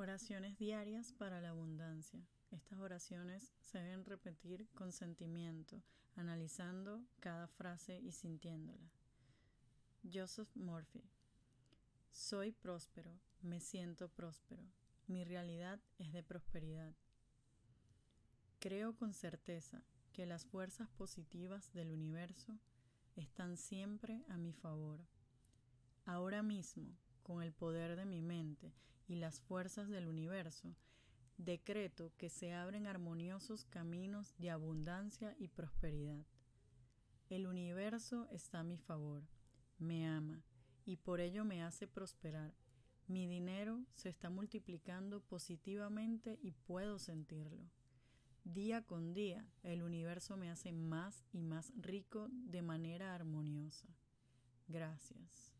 Oraciones diarias para la abundancia. Estas oraciones se deben repetir con sentimiento, analizando cada frase y sintiéndola. Joseph Murphy. Soy próspero, me siento próspero. Mi realidad es de prosperidad. Creo con certeza que las fuerzas positivas del universo están siempre a mi favor. Ahora mismo con el poder de mi mente y las fuerzas del universo, decreto que se abren armoniosos caminos de abundancia y prosperidad. El universo está a mi favor, me ama y por ello me hace prosperar. Mi dinero se está multiplicando positivamente y puedo sentirlo. Día con día el universo me hace más y más rico de manera armoniosa. Gracias.